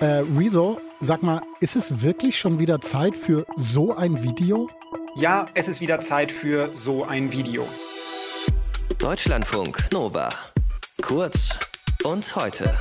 Äh, Rezo, sag mal, ist es wirklich schon wieder Zeit für so ein Video? Ja, es ist wieder Zeit für so ein Video. Deutschlandfunk Nova. Kurz und heute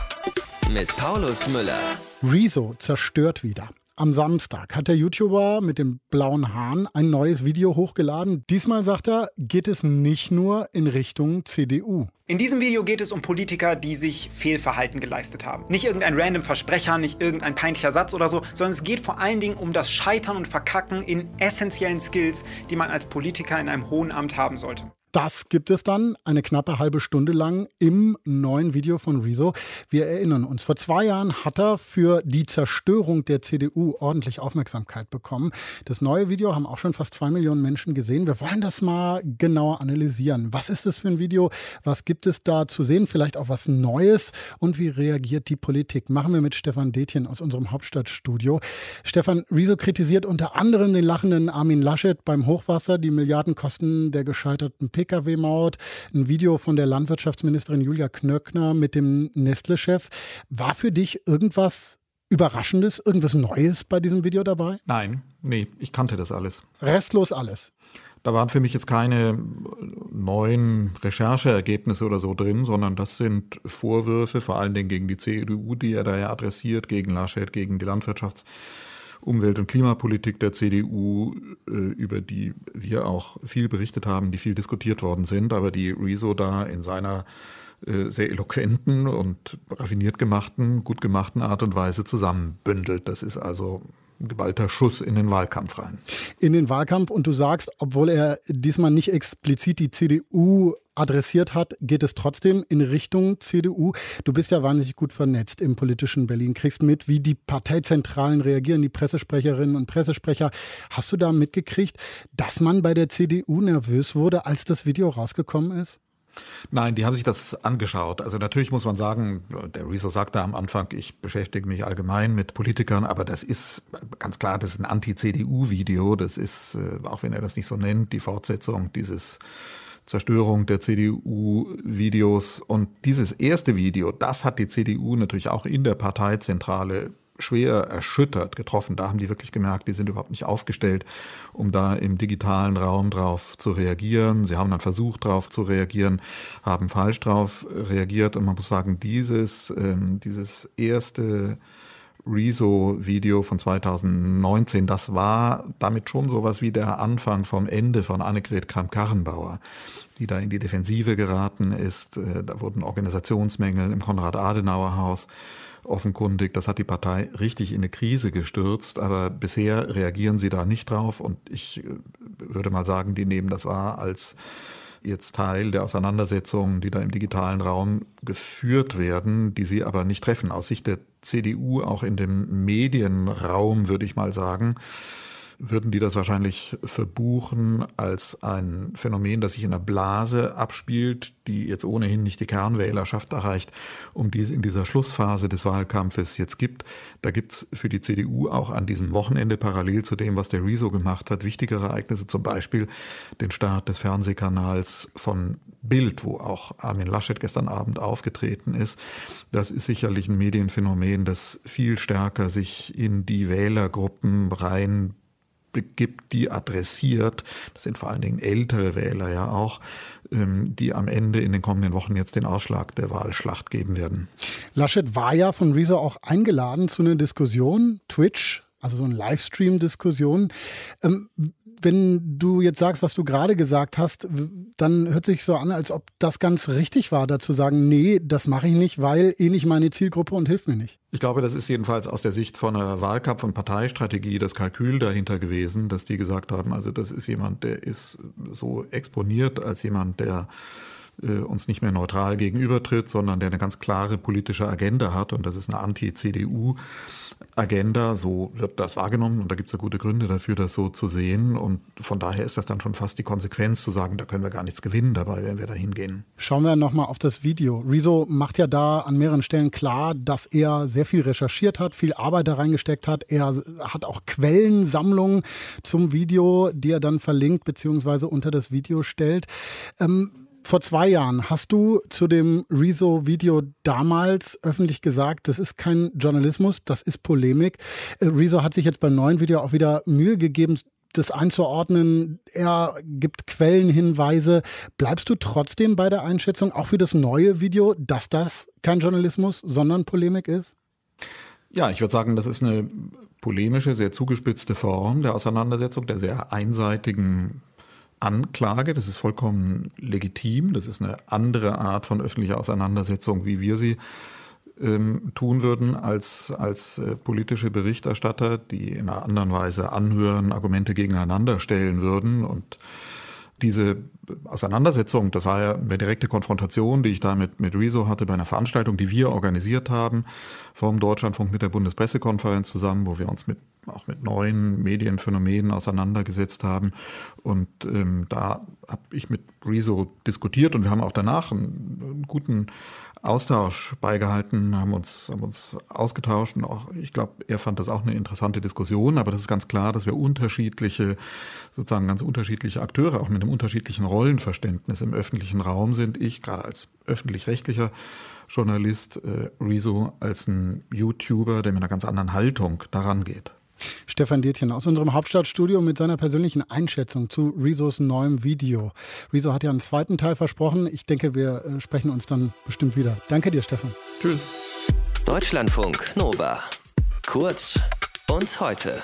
mit Paulus Müller. Rezo zerstört wieder. Am Samstag hat der YouTuber mit dem blauen Hahn ein neues Video hochgeladen. Diesmal sagt er, geht es nicht nur in Richtung CDU. In diesem Video geht es um Politiker, die sich Fehlverhalten geleistet haben. Nicht irgendein random Versprecher, nicht irgendein peinlicher Satz oder so, sondern es geht vor allen Dingen um das Scheitern und Verkacken in essentiellen Skills, die man als Politiker in einem hohen Amt haben sollte. Das gibt es dann eine knappe halbe Stunde lang im neuen Video von Rezo. Wir erinnern uns, vor zwei Jahren hat er für die Zerstörung der CDU ordentlich Aufmerksamkeit bekommen. Das neue Video haben auch schon fast zwei Millionen Menschen gesehen. Wir wollen das mal genauer analysieren. Was ist das für ein Video? Was gibt es da zu sehen? Vielleicht auch was Neues? Und wie reagiert die Politik? Machen wir mit Stefan Detjen aus unserem Hauptstadtstudio. Stefan, Rezo kritisiert unter anderem den lachenden Armin Laschet beim Hochwasser, die Milliardenkosten der gescheiterten P Pkw-Maut, ein Video von der Landwirtschaftsministerin Julia Knöckner mit dem Nestle-Chef. War für dich irgendwas Überraschendes, irgendwas Neues bei diesem Video dabei? Nein, nee, ich kannte das alles. Restlos alles. Da waren für mich jetzt keine neuen Rechercheergebnisse oder so drin, sondern das sind Vorwürfe, vor allen Dingen gegen die CDU, die er da ja adressiert, gegen Laschet, gegen die Landwirtschafts- Umwelt- und Klimapolitik der CDU, äh, über die wir auch viel berichtet haben, die viel diskutiert worden sind, aber die Rezo da in seiner äh, sehr eloquenten und raffiniert gemachten, gut gemachten Art und Weise zusammenbündelt. Das ist also ein geballter Schuss in den Wahlkampf rein. In den Wahlkampf und du sagst, obwohl er diesmal nicht explizit die CDU adressiert hat, geht es trotzdem in Richtung CDU. Du bist ja wahnsinnig gut vernetzt im politischen Berlin, kriegst mit, wie die Parteizentralen reagieren, die Pressesprecherinnen und Pressesprecher. Hast du da mitgekriegt, dass man bei der CDU nervös wurde, als das Video rausgekommen ist? Nein, die haben sich das angeschaut. Also natürlich muss man sagen, der Rezo sagte am Anfang, ich beschäftige mich allgemein mit Politikern, aber das ist ganz klar, das ist ein Anti-CDU-Video. Das ist, äh, auch wenn er das nicht so nennt, die Fortsetzung dieses Zerstörung der CDU-Videos. Und dieses erste Video, das hat die CDU natürlich auch in der Parteizentrale schwer erschüttert getroffen. Da haben die wirklich gemerkt, die sind überhaupt nicht aufgestellt, um da im digitalen Raum drauf zu reagieren. Sie haben dann versucht, drauf zu reagieren, haben falsch drauf reagiert. Und man muss sagen, dieses, ähm, dieses erste Rezo-Video von 2019, das war damit schon sowas wie der Anfang vom Ende von Annegret Kramp-Karrenbauer, die da in die Defensive geraten ist. Äh, da wurden Organisationsmängel im Konrad-Adenauer-Haus offenkundig. Das hat die Partei richtig in eine Krise gestürzt, aber bisher reagieren sie da nicht drauf und ich äh, würde mal sagen, die nehmen das wahr als jetzt Teil der Auseinandersetzungen, die da im digitalen Raum geführt werden, die sie aber nicht treffen. Aus Sicht der CDU, auch in dem Medienraum, würde ich mal sagen, würden die das wahrscheinlich verbuchen als ein Phänomen, das sich in einer Blase abspielt, die jetzt ohnehin nicht die Kernwählerschaft erreicht, um die es in dieser Schlussphase des Wahlkampfes jetzt gibt. Da gibt's für die CDU auch an diesem Wochenende parallel zu dem, was der Rezo gemacht hat, wichtigere Ereignisse, zum Beispiel den Start des Fernsehkanals von Bild, wo auch Armin Laschet gestern Abend aufgetreten ist. Das ist sicherlich ein Medienphänomen, das viel stärker sich in die Wählergruppen rein begibt, die adressiert, das sind vor allen Dingen ältere Wähler ja auch, ähm, die am Ende in den kommenden Wochen jetzt den Ausschlag der Wahlschlacht geben werden. Laschet war ja von Rezo auch eingeladen zu einer Diskussion, Twitch, also so eine Livestream-Diskussion. Wenn du jetzt sagst, was du gerade gesagt hast, dann hört sich so an, als ob das ganz richtig war, dazu sagen, nee, das mache ich nicht, weil eh nicht meine Zielgruppe und hilft mir nicht. Ich glaube, das ist jedenfalls aus der Sicht von einer Wahlkampf- und Parteistrategie das Kalkül dahinter gewesen, dass die gesagt haben, also das ist jemand, der ist so exponiert als jemand, der äh, uns nicht mehr neutral gegenübertritt, sondern der eine ganz klare politische Agenda hat und das ist eine Anti-CDU. Agenda, so wird das wahrgenommen und da gibt es ja gute Gründe dafür, das so zu sehen und von daher ist das dann schon fast die Konsequenz zu sagen, da können wir gar nichts gewinnen dabei, wenn wir da hingehen. Schauen wir nochmal auf das Video. Rezo macht ja da an mehreren Stellen klar, dass er sehr viel recherchiert hat, viel Arbeit da reingesteckt hat. Er hat auch Quellensammlungen zum Video, die er dann verlinkt bzw. unter das Video stellt. Ähm, Vor zwei Jahren hast du zu dem Rezo-Video damals öffentlich gesagt, das ist kein Journalismus, das ist Polemik. Äh, Rezo hat sich jetzt beim neuen Video auch wieder Mühe gegeben, das einzuordnen. Er gibt Quellenhinweise. Bleibst du trotzdem bei der Einschätzung, auch für das neue Video, dass das kein Journalismus, sondern Polemik ist? Ja, ich würde sagen, das ist eine polemische, sehr zugespitzte Form der Auseinandersetzung, der sehr einseitigen Anklage. Das ist vollkommen legitim. Das ist eine andere Art von öffentlicher Auseinandersetzung, wie wir sie ähm, tun würden als, als äh, politische Berichterstatter, die in einer anderen Weise anhören, Argumente gegeneinander stellen würden. Und diese Auseinandersetzung, das war ja eine direkte Konfrontation, die ich da mit, mit Rezo hatte bei einer Veranstaltung, die wir organisiert haben, vom Deutschlandfunk mit der Bundespressekonferenz zusammen, wo wir uns mit, auch mit neuen Medienphänomenen auseinandergesetzt haben. Und ähm, da habe ich mit Rezo diskutiert und wir haben auch danach einen, einen guten Austausch beigehalten, haben uns, haben uns ausgetauscht und auch, ich glaube, er fand das auch eine interessante Diskussion, aber das ist ganz klar, dass wir unterschiedliche, sozusagen ganz unterschiedliche Akteure, auch mit einem unterschiedlichen Rollenverständnis im öffentlichen Raum sind. Ich gerade als öffentlich-rechtlicher Journalist, äh, Rezo als ein YouTuber, der mit einer ganz anderen Haltung daran geht. Stefan Dietjen aus unserem Hauptstadtstudio mit seiner persönlichen Einschätzung zu Rezos neuem Video. Rezo hat ja einen zweiten Teil versprochen. Ich denke, wir äh, sprechen uns dann bestimmt wieder. Danke dir, Stefan. Tschüss. Deutschlandfunk Nova. Kurz und heute.